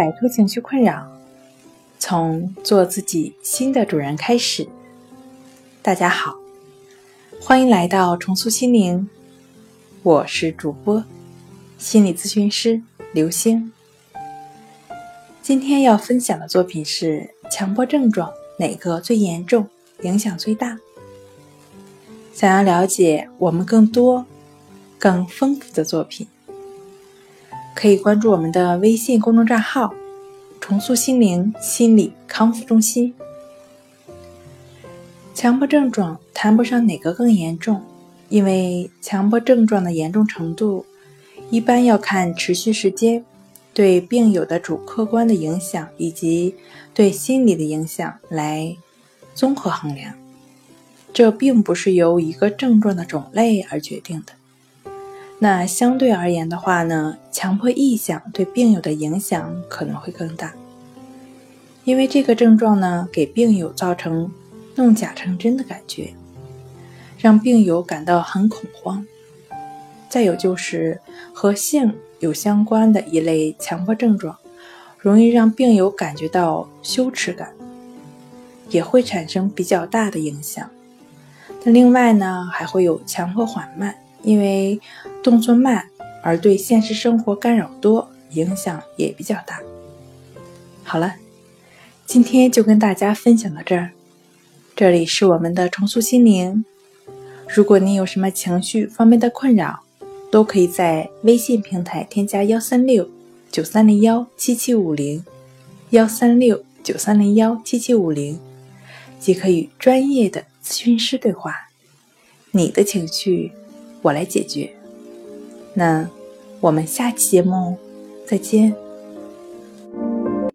摆脱情绪困扰，从做自己新的主人开始。大家好，欢迎来到重塑心灵，我是主播心理咨询师刘星。今天要分享的作品是强迫症状哪个最严重，影响最大？想要了解我们更多、更丰富的作品。可以关注我们的微信公众账号“重塑心灵心理康复中心”。强迫症状谈不上哪个更严重，因为强迫症状的严重程度一般要看持续时间、对病友的主客观的影响以及对心理的影响来综合衡量。这并不是由一个症状的种类而决定的。那相对而言的话呢，强迫臆想对病友的影响可能会更大，因为这个症状呢，给病友造成弄假成真的感觉，让病友感到很恐慌。再有就是和性有相关的一类强迫症状，容易让病友感觉到羞耻感，也会产生比较大的影响。那另外呢，还会有强迫缓慢。因为动作慢而对现实生活干扰多，影响也比较大。好了，今天就跟大家分享到这儿。这里是我们的重塑心灵。如果你有什么情绪方面的困扰，都可以在微信平台添加幺三六九三零幺七七五零幺三六九三零幺七七五零，即可与专业的咨询师对话。你的情绪。我来解决。那我们下期节目再见。